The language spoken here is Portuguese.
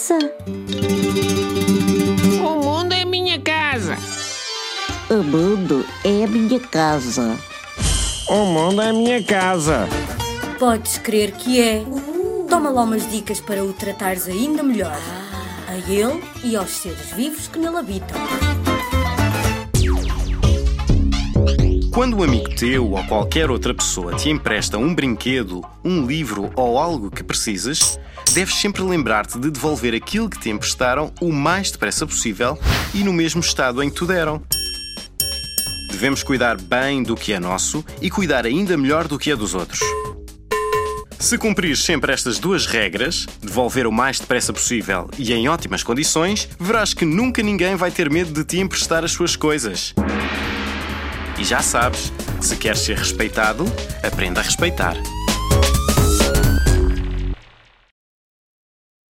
casa. O mundo é minha casa. O mundo é a minha casa. O mundo é minha casa. Podes crer que é. Toma lá umas dicas para o tratares ainda melhor. A ele e aos seres vivos que nele habitam. Quando um amigo teu ou qualquer outra pessoa te empresta um brinquedo, um livro ou algo que precisas, deves sempre lembrar-te de devolver aquilo que te emprestaram o mais depressa possível e no mesmo estado em que te deram. Devemos cuidar bem do que é nosso e cuidar ainda melhor do que é dos outros. Se cumprires sempre estas duas regras, devolver o mais depressa possível e em ótimas condições, verás que nunca ninguém vai ter medo de te emprestar as suas coisas. E já sabes, se queres ser respeitado, aprenda a respeitar.